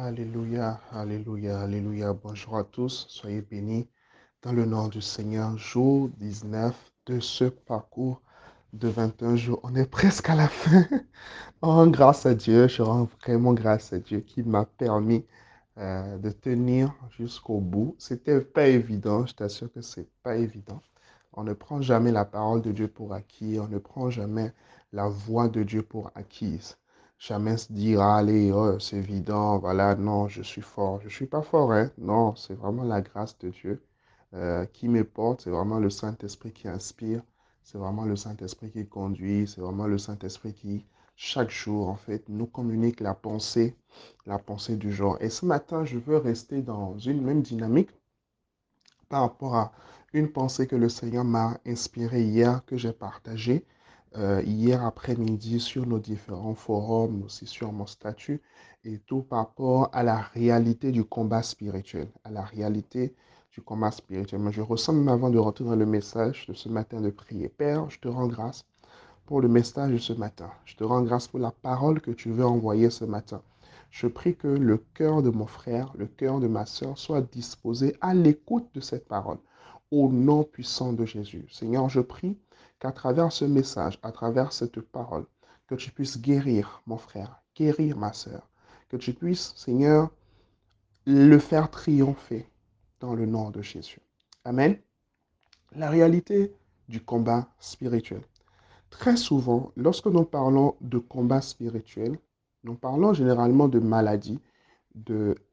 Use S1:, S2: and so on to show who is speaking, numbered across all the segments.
S1: Alléluia, Alléluia, Alléluia. Bonjour à tous, soyez bénis dans le nom du Seigneur. Jour 19 de ce parcours de 21 jours. On est presque à la fin. Oh, grâce à Dieu, je rends vraiment grâce à Dieu qui m'a permis euh, de tenir jusqu'au bout. C'était pas évident, je t'assure que c'est pas évident. On ne prend jamais la parole de Dieu pour acquis, on ne prend jamais la voix de Dieu pour acquise. Jamais se dire, allez, oh, c'est évident, voilà, non, je suis fort. Je ne suis pas fort, hein? Non, c'est vraiment la grâce de Dieu euh, qui me porte, c'est vraiment le Saint-Esprit qui inspire, c'est vraiment le Saint-Esprit qui conduit, c'est vraiment le Saint-Esprit qui, chaque jour, en fait, nous communique la pensée, la pensée du jour. Et ce matin, je veux rester dans une même dynamique par rapport à une pensée que le Seigneur m'a inspirée hier, que j'ai partagée. Euh, hier après-midi sur nos différents forums, aussi sur mon statut, et tout par rapport à la réalité du combat spirituel, à la réalité du combat spirituel. Mais je ressens même avant de rentrer dans le message de ce matin de prier. Père, je te rends grâce pour le message de ce matin. Je te rends grâce pour la parole que tu veux envoyer ce matin. Je prie que le cœur de mon frère, le cœur de ma soeur soit disposé à l'écoute de cette parole. Au nom puissant de Jésus. Seigneur, je prie qu'à travers ce message, à travers cette parole, que tu puisses guérir mon frère, guérir ma soeur, que tu puisses, Seigneur, le faire triompher dans le nom de Jésus. Amen. La réalité du combat spirituel. Très souvent, lorsque nous parlons de combat spirituel, nous parlons généralement de maladies,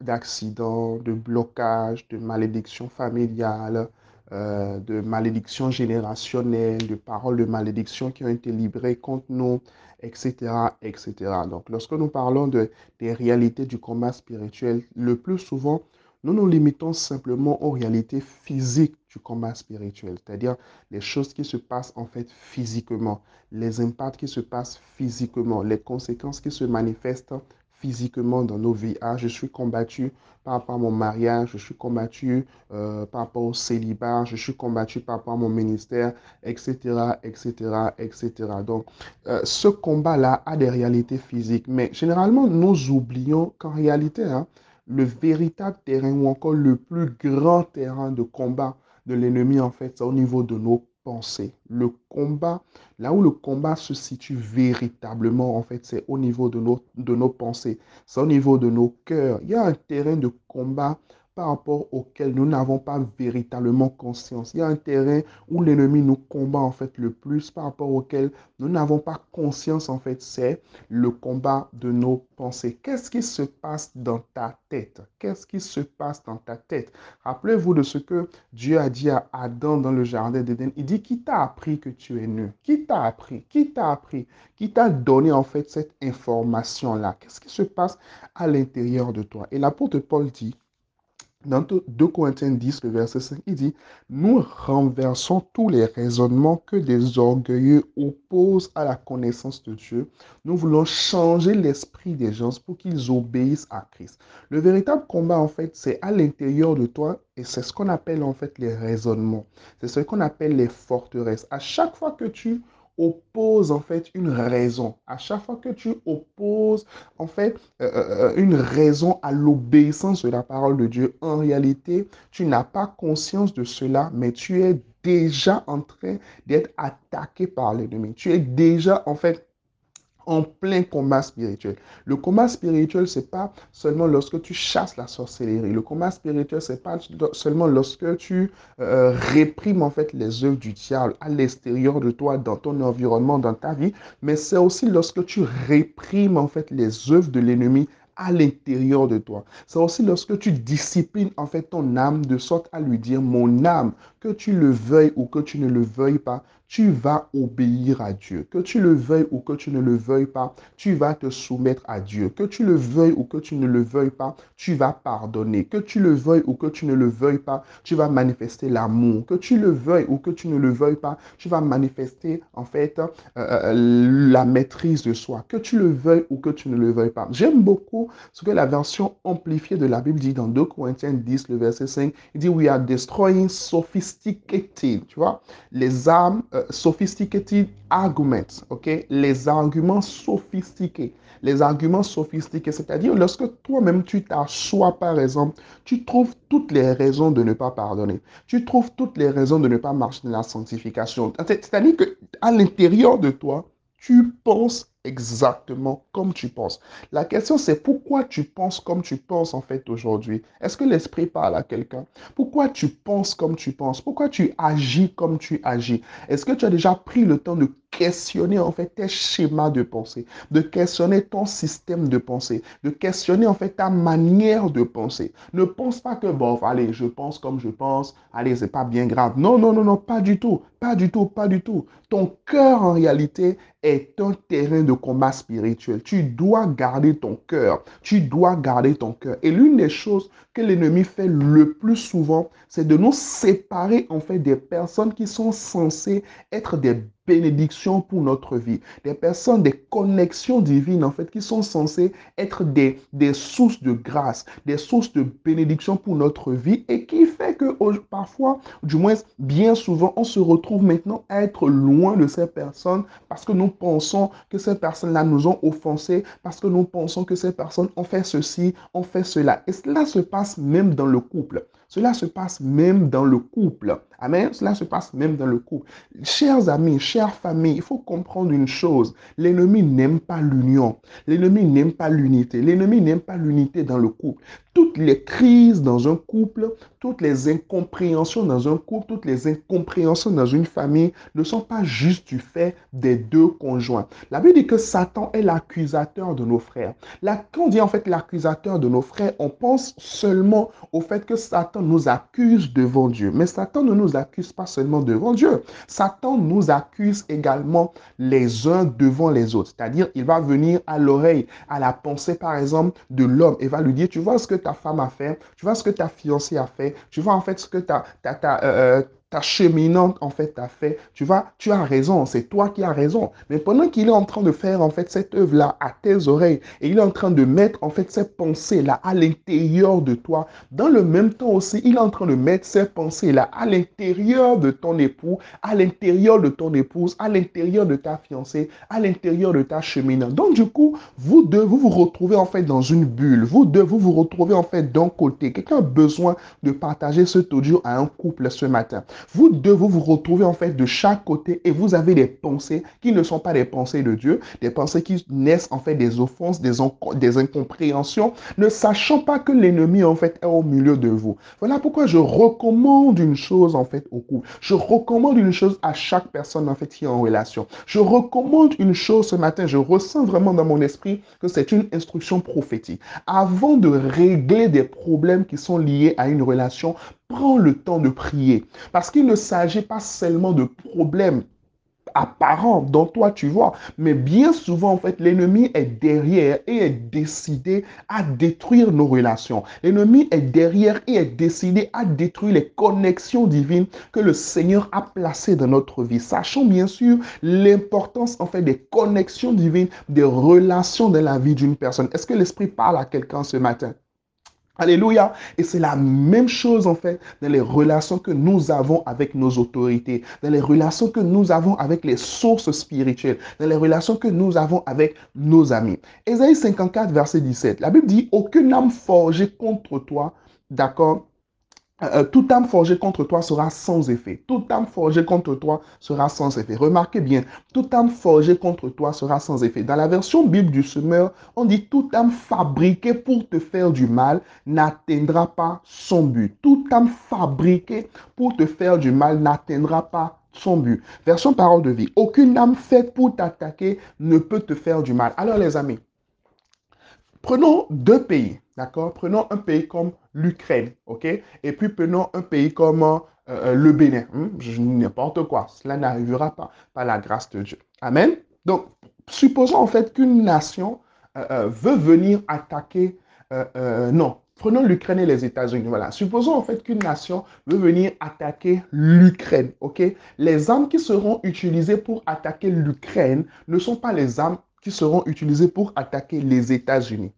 S1: d'accidents, de, de blocages, de malédictions familiales, euh, de malédictions générationnelles, de paroles de malédiction qui ont été libérées contre nous, etc., etc. Donc, lorsque nous parlons de, des réalités du combat spirituel, le plus souvent, nous nous limitons simplement aux réalités physiques du combat spirituel, c'est-à-dire les choses qui se passent en fait physiquement, les impacts qui se passent physiquement, les conséquences qui se manifestent physiquement dans nos vies. Je suis combattu par rapport mon mariage, je suis combattu euh, par rapport au célibat, je suis combattu par rapport mon ministère, etc., etc., etc. Donc, euh, ce combat-là a des réalités physiques, mais généralement, nous oublions qu'en réalité, hein, le véritable terrain ou encore le plus grand terrain de combat de l'ennemi, en fait, c'est au niveau de nos Le combat, là où le combat se situe véritablement, en fait, c'est au niveau de nos, de nos pensées, c'est au niveau de nos cœurs. Il y a un terrain de combat par rapport auquel nous n'avons pas véritablement conscience. Il y a un terrain où l'ennemi nous combat en fait le plus par rapport auquel nous n'avons pas conscience en fait, c'est le combat de nos pensées. Qu'est-ce qui se passe dans ta tête? Qu'est-ce qui se passe dans ta tête? Rappelez-vous de ce que Dieu a dit à Adam dans le jardin d'Éden. Il dit, qui t'a appris que tu es nu? Qui t'a appris? Qui t'a appris? Qui t'a donné en fait cette information-là? Qu'est-ce qui se passe à l'intérieur de toi? Et l'apôtre Paul dit, dans 2 Corinthiens 10, le verset 5, il dit, nous renversons tous les raisonnements que des orgueilleux opposent à la connaissance de Dieu. Nous voulons changer l'esprit des gens pour qu'ils obéissent à Christ. Le véritable combat, en fait, c'est à l'intérieur de toi et c'est ce qu'on appelle, en fait, les raisonnements. C'est ce qu'on appelle les forteresses. À chaque fois que tu oppose en fait une raison. À chaque fois que tu opposes en fait euh, euh, euh, une raison à l'obéissance de la parole de Dieu, en réalité, tu n'as pas conscience de cela, mais tu es déjà en train d'être attaqué par l'ennemi. Tu es déjà en fait en plein combat spirituel. Le combat spirituel, c'est pas seulement lorsque tu chasses la sorcellerie. Le combat spirituel, c'est pas seulement lorsque tu euh, réprimes en fait les œuvres du diable à l'extérieur de toi, dans ton environnement, dans ta vie, mais c'est aussi lorsque tu réprimes en fait les œuvres de l'ennemi à l'intérieur de toi. C'est aussi lorsque tu disciplines en fait ton âme de sorte à lui dire mon âme, que tu le veuilles ou que tu ne le veuilles pas, tu vas obéir à Dieu. Que tu le veuilles ou que tu ne le veuilles pas, tu vas te soumettre à Dieu. Que tu le veuilles ou que tu ne le veuilles pas, tu vas pardonner. Que tu le veuilles ou que tu ne le veuilles pas, tu vas manifester l'amour. Que tu le veuilles ou que tu ne le veuilles pas, tu vas manifester en fait euh, euh, la maîtrise de soi. Que tu le veuilles ou que tu ne le veuilles pas. J'aime beaucoup ce que la version amplifiée de la Bible dit dans 2 Corinthiens 10, le verset 5. Il dit, We are destroying sophisticated, tu vois, les armes uh, sophisticated arguments, ok? Les arguments sophistiqués, les arguments sophistiqués, c'est-à-dire lorsque toi-même tu t'assois par exemple, tu trouves toutes les raisons de ne pas pardonner. Tu trouves toutes les raisons de ne pas marcher dans la sanctification. C'est-à-dire qu'à l'intérieur de toi, tu penses exactement comme tu penses. La question, c'est pourquoi tu penses comme tu penses en fait aujourd'hui? Est-ce que l'esprit parle à quelqu'un? Pourquoi tu penses comme tu penses? Pourquoi tu agis comme tu agis? Est-ce que tu as déjà pris le temps de questionner en fait tes schémas de pensée, de questionner ton système de pensée, de questionner en fait ta manière de penser? Ne pense pas que bon, allez, je pense comme je pense, allez, c'est pas bien grave. Non, non, non, non, pas du tout, pas du tout, pas du tout. Ton cœur en réalité est un terrain de combat spirituel. Tu dois garder ton cœur. Tu dois garder ton cœur. Et l'une des choses que l'ennemi fait le plus souvent, c'est de nous séparer en fait des personnes qui sont censées être des bénédictions pour notre vie. Des personnes, des connexions divines, en fait, qui sont censées être des, des sources de grâce, des sources de bénédiction pour notre vie et qui fait que parfois, du moins bien souvent, on se retrouve maintenant à être loin de ces personnes parce que nous pensons que ces personnes-là nous ont offensés, parce que nous pensons que ces personnes ont fait ceci, ont fait cela. Et cela se passe même dans le couple. Cela se passe même dans le couple. Amen. Cela se passe même dans le couple. Chers amis, chères familles, il faut comprendre une chose. L'ennemi n'aime pas l'union. L'ennemi n'aime pas l'unité. L'ennemi n'aime pas l'unité dans le couple. Toutes les crises dans un couple, toutes les incompréhensions dans un couple, toutes les incompréhensions dans une famille ne sont pas juste du fait des deux conjoints. La Bible dit que Satan est l'accusateur de nos frères. Quand on dit en fait l'accusateur de nos frères, on pense seulement au fait que Satan nous accuse devant Dieu. Mais Satan ne nous accuse pas seulement devant Dieu. Satan nous accuse également les uns devant les autres. C'est-à-dire, il va venir à l'oreille, à la pensée, par exemple, de l'homme et va lui dire, tu vois ce que ta femme a fait, tu vois ce que ta fiancée a fait, tu vois en fait ce que ta, ta, ta, euh, ta cheminante en fait a fait. Tu vois, tu as raison, c'est toi qui as raison. Mais pendant qu'il est en train de faire en fait cette œuvre-là à tes oreilles et il est en train de mettre en fait ces pensées-là à l'intérieur de toi, dans le même temps aussi, il est en train de mettre ces pensées-là à l'intérieur de ton époux, à l'intérieur de ton épouse, à l'intérieur de ta fiancée, à l'intérieur de ta cheminante. Donc du coup, vous deux, vous vous retrouvez en fait dans une bulle. Vous deux, vous vous retrouvez en fait d'un côté. Quelqu'un a besoin de partager cet audio à un couple ce matin. Vous deux, vous retrouvez en fait de chaque côté et vous avez des pensées qui ne sont pas des pensées de Dieu, des pensées qui naissent en fait des offenses, des, des incompréhensions, ne sachant pas que l'ennemi en fait est au milieu de vous. Voilà pourquoi je recommande une chose en fait au couple. Je recommande une chose à chaque personne en fait qui est en relation. Je recommande une chose ce matin, je ressens vraiment dans mon esprit que c'est une instruction prophétique. Avant de régler des problèmes qui sont liés à une relation, Prends le temps de prier. Parce qu'il ne s'agit pas seulement de problèmes apparents dont toi tu vois, mais bien souvent en fait l'ennemi est derrière et est décidé à détruire nos relations. L'ennemi est derrière et est décidé à détruire les connexions divines que le Seigneur a placées dans notre vie. Sachons bien sûr l'importance en fait des connexions divines, des relations dans la vie d'une personne. Est-ce que l'Esprit parle à quelqu'un ce matin? Alléluia. Et c'est la même chose en fait dans les relations que nous avons avec nos autorités, dans les relations que nous avons avec les sources spirituelles, dans les relations que nous avons avec nos amis. Ésaïe 54, verset 17. La Bible dit, aucune âme forgée contre toi, d'accord, euh, euh, toute âme forgée contre toi sera sans effet. Toute âme forgée contre toi sera sans effet. Remarquez bien, toute âme forgée contre toi sera sans effet. Dans la version Bible du semeur, on dit toute âme fabriquée pour te faire du mal n'atteindra pas son but. Toute âme fabriquée pour te faire du mal n'atteindra pas son but. Version parole de vie. Aucune âme faite pour t'attaquer ne peut te faire du mal. Alors les amis, prenons deux pays. D'accord? Prenons un pays comme l'Ukraine, ok? Et puis prenons un pays comme euh, euh, le Bénin. Hmm? N'importe quoi. Cela n'arrivera pas par la grâce de Dieu. Amen? Donc, supposons en fait qu'une nation euh, veut venir attaquer. non, prenons l'Ukraine et les États-Unis. Voilà. Supposons en fait qu'une nation veut venir attaquer l'Ukraine. Ok? Les armes qui seront utilisées pour attaquer l'Ukraine ne sont pas les armes qui seront utilisées pour attaquer les États-Unis.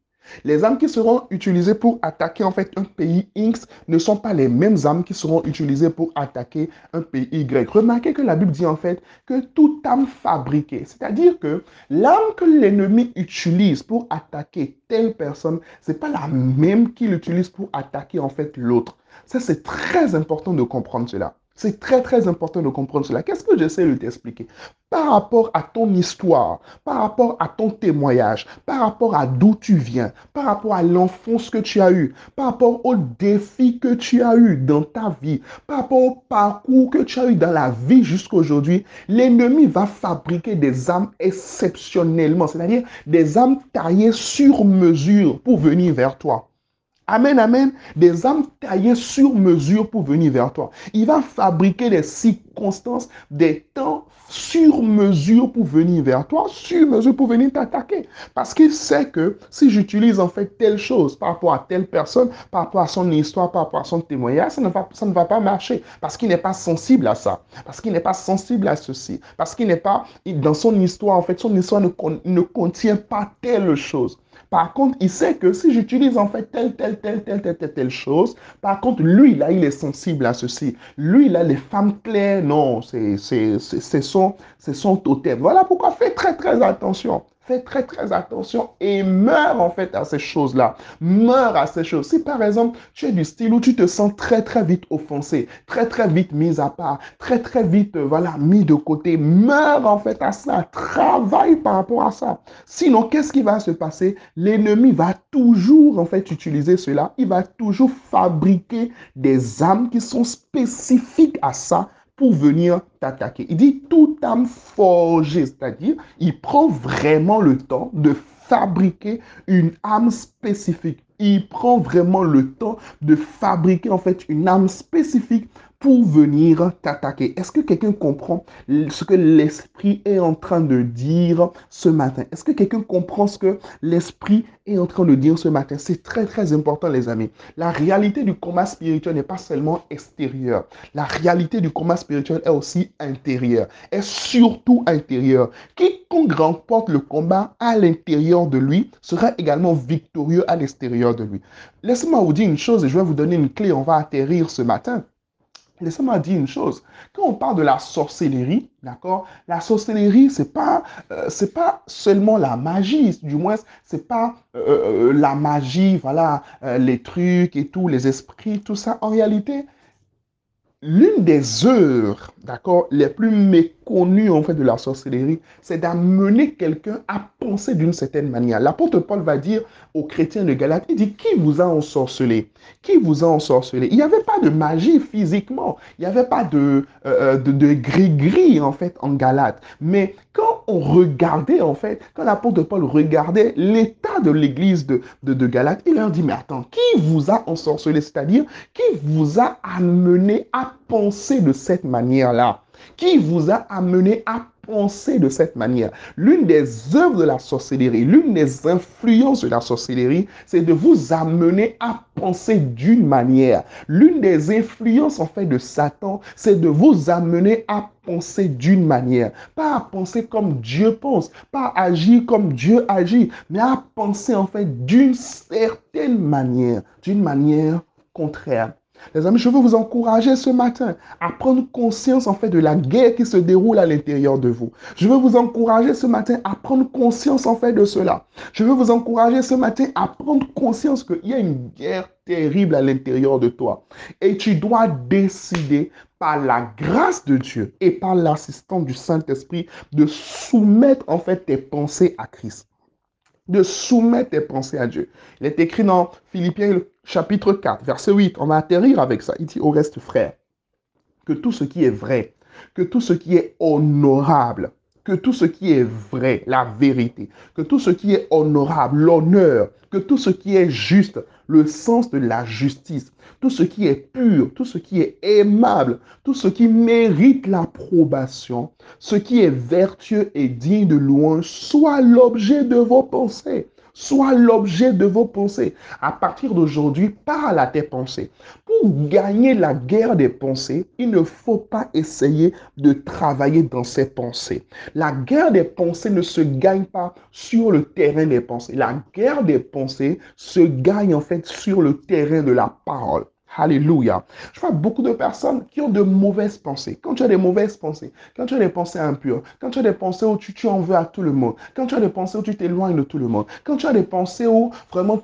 S1: Les armes qui seront utilisées pour attaquer en fait un pays X ne sont pas les mêmes armes qui seront utilisées pour attaquer un pays Y. Remarquez que la Bible dit en fait que toute arme fabriquée, c'est-à-dire que l'arme que l'ennemi utilise pour attaquer telle personne, c'est pas la même qu'il utilise pour attaquer en fait l'autre. Ça c'est très important de comprendre cela. C'est très, très important de comprendre cela. Qu'est-ce que j'essaie de t'expliquer? Par rapport à ton histoire, par rapport à ton témoignage, par rapport à d'où tu viens, par rapport à l'enfance que tu as eu, par rapport aux défis que tu as eu dans ta vie, par rapport au parcours que tu as eu dans la vie jusqu'à aujourd'hui, l'ennemi va fabriquer des âmes exceptionnellement, c'est-à-dire des âmes taillées sur mesure pour venir vers toi. Amen, amen. Des âmes taillées sur mesure pour venir vers toi. Il va fabriquer des circonstances, des temps sur mesure pour venir vers toi, sur mesure pour venir t'attaquer. Parce qu'il sait que si j'utilise en fait telle chose par rapport à telle personne, par rapport à son histoire, par rapport à son témoignage, ça ne va, ça ne va pas marcher. Parce qu'il n'est pas sensible à ça. Parce qu'il n'est pas sensible à ceci. Parce qu'il n'est pas, dans son histoire, en fait, son histoire ne, ne contient pas telle chose. Par contre, il sait que si j'utilise en fait telle, telle, telle, telle, telle, telle, telle chose, par contre, lui, là, il est sensible à ceci. Lui, là, les femmes claires, non, c'est son, son totem. Voilà pourquoi fais très, très attention. Fais très très attention et meurs en fait à ces choses-là. Meurs à ces choses. Si par exemple tu es du style où tu te sens très très vite offensé, très très vite mis à part, très très vite euh, voilà mis de côté, meurs en fait à ça. Travaille par rapport à ça. Sinon qu'est-ce qui va se passer? L'ennemi va toujours en fait utiliser cela. Il va toujours fabriquer des âmes qui sont spécifiques à ça pour venir t'attaquer. Il dit toute âme forgée, c'est-à-dire il prend vraiment le temps de fabriquer une âme spécifique. Il prend vraiment le temps de fabriquer en fait une âme spécifique pour venir t'attaquer. Est-ce que quelqu'un comprend ce que l'Esprit est en train de dire ce matin? Est-ce que quelqu'un comprend ce que l'Esprit est en train de dire ce matin? C'est très, très important, les amis. La réalité du combat spirituel n'est pas seulement extérieure. La réalité du combat spirituel est aussi intérieure, est surtout intérieure. Quiconque remporte le combat à l'intérieur de lui sera également victorieux à l'extérieur de lui. Laissez-moi vous dire une chose et je vais vous donner une clé. On va atterrir ce matin. Laissez-moi dire une chose. Quand on parle de la sorcellerie, d'accord, la sorcellerie, c'est pas, euh, pas seulement la magie, du moins, c'est pas euh, euh, la magie, voilà, les trucs et tout, les esprits, tout ça. En réalité, l'une des œuvres, d'accord, les plus méconnues en fait de la sorcellerie, c'est d'amener quelqu'un à penser d'une certaine manière. L'apôtre Paul va dire aux chrétiens de Galate, il dit, qui vous a ensorcelé? Qui vous a ensorcelé? Il n'y avait pas de magie physiquement, il n'y avait pas de, euh, de, gris-gris en fait en Galate. Mais quand on regardait en fait, quand l'apôtre Paul regardait l'état de l'église de, de, de Galate, il leur dit, mais attends, qui vous a ensorcelé? C'est-à-dire, qui vous a amené à penser de cette manière-là? Qui vous a amené à penser de cette manière L'une des œuvres de la sorcellerie, l'une des influences de la sorcellerie, c'est de vous amener à penser d'une manière. L'une des influences en fait de Satan, c'est de vous amener à penser d'une manière. Pas à penser comme Dieu pense, pas à agir comme Dieu agit, mais à penser en fait d'une certaine manière, d'une manière contraire. Les amis, je veux vous encourager ce matin à prendre conscience en fait de la guerre qui se déroule à l'intérieur de vous. Je veux vous encourager ce matin à prendre conscience en fait de cela. Je veux vous encourager ce matin à prendre conscience qu'il y a une guerre terrible à l'intérieur de toi. Et tu dois décider par la grâce de Dieu et par l'assistance du Saint-Esprit de soumettre en fait tes pensées à Christ de soumettre tes pensées à Dieu. Il est écrit dans Philippiens chapitre 4, verset 8. On va atterrir avec ça. Il dit au reste, frère, que tout ce qui est vrai, que tout ce qui est honorable, que tout ce qui est vrai, la vérité, que tout ce qui est honorable, l'honneur, que tout ce qui est juste, le sens de la justice, tout ce qui est pur, tout ce qui est aimable, tout ce qui mérite l'approbation, ce qui est vertueux et digne de louange, soit l'objet de vos pensées soit l'objet de vos pensées. À partir d'aujourd'hui, parle à tes pensées. Pour gagner la guerre des pensées, il ne faut pas essayer de travailler dans ses pensées. La guerre des pensées ne se gagne pas sur le terrain des pensées. La guerre des pensées se gagne en fait sur le terrain de la parole. Alléluia. Je vois beaucoup de personnes qui ont de mauvaises pensées. Quand tu as des mauvaises pensées, quand tu as des pensées impures, quand tu as des pensées où tu, tu en veux à tout le monde, quand tu as des pensées où tu t'éloignes de tout le monde, quand tu as des pensées où vraiment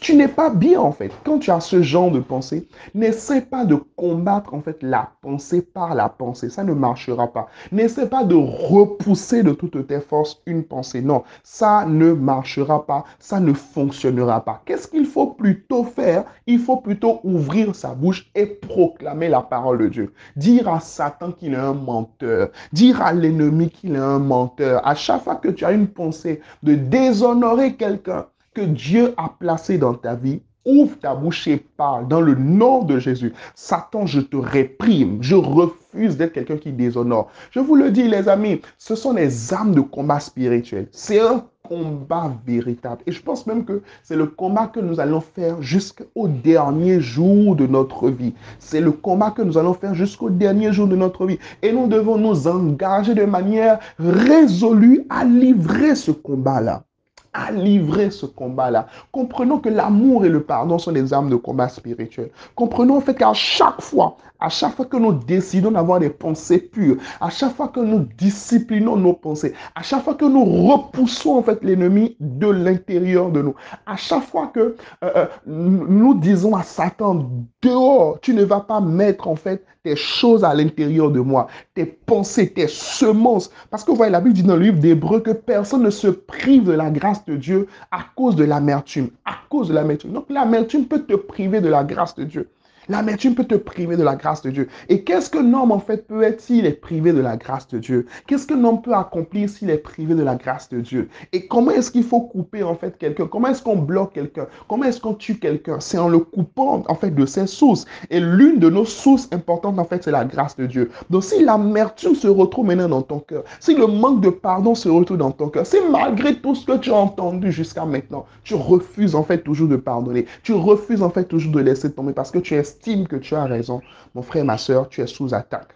S1: tu, n'es pas bien en fait, quand tu as ce genre de pensée, n'essaie pas de combattre en fait la pensée par la pensée. Ça ne marchera pas. N'essaie pas de repousser de toutes tes forces une pensée. Non, ça ne marchera pas. Ça ne fonctionnera pas. Qu'est-ce qu'il faut plutôt faire Il faut plutôt ouvrir sa bouche et proclamer la parole de Dieu. Dire à Satan qu'il est un menteur. Dire à l'ennemi qu'il est un menteur. À chaque fois que tu as une pensée de déshonorer quelqu'un que Dieu a placé dans ta vie, Ouvre ta bouche et parle dans le nom de Jésus. Satan, je te réprime. Je refuse d'être quelqu'un qui déshonore. Je vous le dis, les amis, ce sont les armes de combat spirituel. C'est un combat véritable. Et je pense même que c'est le combat que nous allons faire jusqu'au dernier jour de notre vie. C'est le combat que nous allons faire jusqu'au dernier jour de notre vie. Et nous devons nous engager de manière résolue à livrer ce combat-là à livrer ce combat-là. Comprenons que l'amour et le pardon sont des armes de combat spirituel. Comprenons en fait qu'à chaque fois, à chaque fois que nous décidons d'avoir des pensées pures, à chaque fois que nous disciplinons nos pensées, à chaque fois que nous repoussons en fait l'ennemi de l'intérieur de nous, à chaque fois que euh, euh, nous disons à Satan, dehors, tu ne vas pas mettre en fait tes choses à l'intérieur de moi, tes pensées, tes semences. Parce que vous voyez, la Bible dit dans le livre d'Hébreu que personne ne se prive de la grâce de Dieu à cause de l'amertume. À cause de l'amertume. Donc l'amertume peut te priver de la grâce de Dieu. L'amertume peut te priver de la grâce de Dieu. Et qu'est-ce que l'homme en fait peut être s'il est privé de la grâce de Dieu? Qu'est-ce que l'homme peut accomplir s'il est privé de la grâce de Dieu? Et comment est-ce qu'il faut couper en fait quelqu'un? Comment est-ce qu'on bloque quelqu'un? Comment est-ce qu'on tue quelqu'un? C'est en le coupant en fait de ses sources. Et l'une de nos sources importantes en fait c'est la grâce de Dieu. Donc si l'amertume se retrouve maintenant dans ton cœur, si le manque de pardon se retrouve dans ton cœur, si malgré tout ce que tu as entendu jusqu'à maintenant, tu refuses en fait toujours de pardonner, tu refuses en fait toujours de laisser tomber parce que tu es estime que tu as raison, mon frère, ma soeur, tu es sous attaque.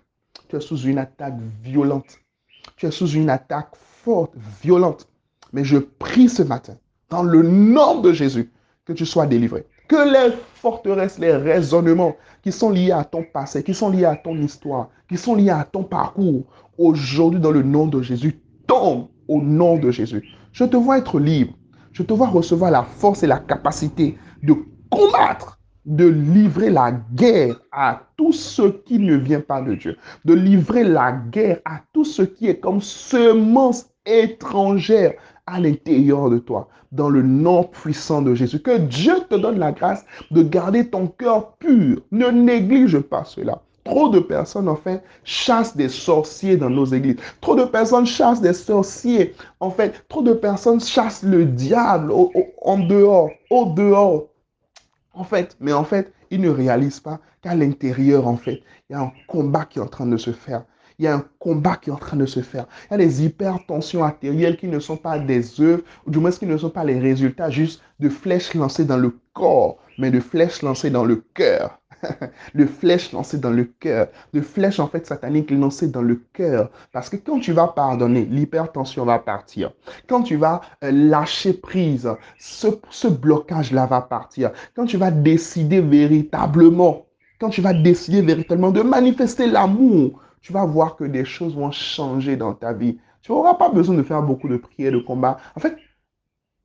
S1: Tu es sous une attaque violente. Tu es sous une attaque forte, violente. Mais je prie ce matin, dans le nom de Jésus, que tu sois délivré. Que les forteresses, les raisonnements qui sont liés à ton passé, qui sont liés à ton histoire, qui sont liés à ton parcours, aujourd'hui, dans le nom de Jésus, tombent au nom de Jésus. Je te vois être libre. Je te vois recevoir la force et la capacité de combattre de livrer la guerre à tout ce qui ne vient pas de Dieu, de livrer la guerre à tout ce qui est comme semence étrangère à l'intérieur de toi, dans le nom puissant de Jésus. Que Dieu te donne la grâce de garder ton cœur pur. Ne néglige pas cela. Trop de personnes, en fait, chassent des sorciers dans nos églises. Trop de personnes chassent des sorciers. En fait, trop de personnes chassent le diable en dehors, au dehors en fait, mais en fait, ils ne réalisent pas qu'à l'intérieur, en fait, il y a un combat qui est en train de se faire. Il y a un combat qui est en train de se faire. Il y a des hypertensions artérielles qui ne sont pas des œuvres, ou du moins qui ne sont pas les résultats juste de flèches lancées dans le corps, mais de flèches lancées dans le cœur. De flèches lancées dans le cœur, de flèches en fait sataniques lancées dans le cœur. Parce que quand tu vas pardonner, l'hypertension va partir. Quand tu vas euh, lâcher prise, ce, ce blocage-là va partir. Quand tu vas décider véritablement, quand tu vas décider véritablement de manifester l'amour, tu vas voir que des choses vont changer dans ta vie. Tu n'auras pas besoin de faire beaucoup de prières, de combats. En fait,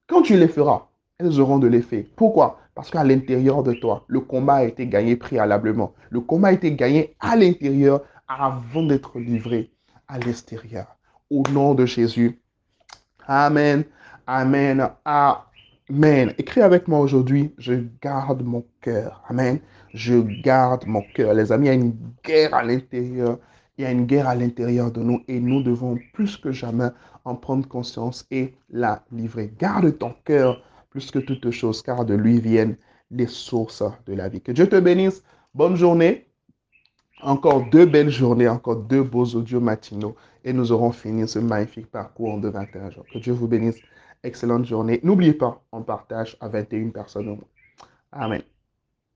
S1: quand tu les feras, elles auront de l'effet. Pourquoi? Parce qu'à l'intérieur de toi, le combat a été gagné préalablement. Le combat a été gagné à l'intérieur avant d'être livré à l'extérieur. Au nom de Jésus. Amen. Amen. Amen. Écris avec moi aujourd'hui, je garde mon cœur. Amen. Je garde mon cœur. Les amis, il y a une guerre à l'intérieur. Il y a une guerre à l'intérieur de nous et nous devons plus que jamais en prendre conscience et la livrer. Garde ton cœur plus que toute chose, car de lui viennent les sources de la vie. Que Dieu te bénisse. Bonne journée. encore deux belles journées, encore deux beaux audios matinaux et nous aurons fini ce magnifique parcours de 21 jours. Que Dieu vous bénisse. Excellente journée. N'oubliez pas, on partage à 21 personnes au moins. Amen.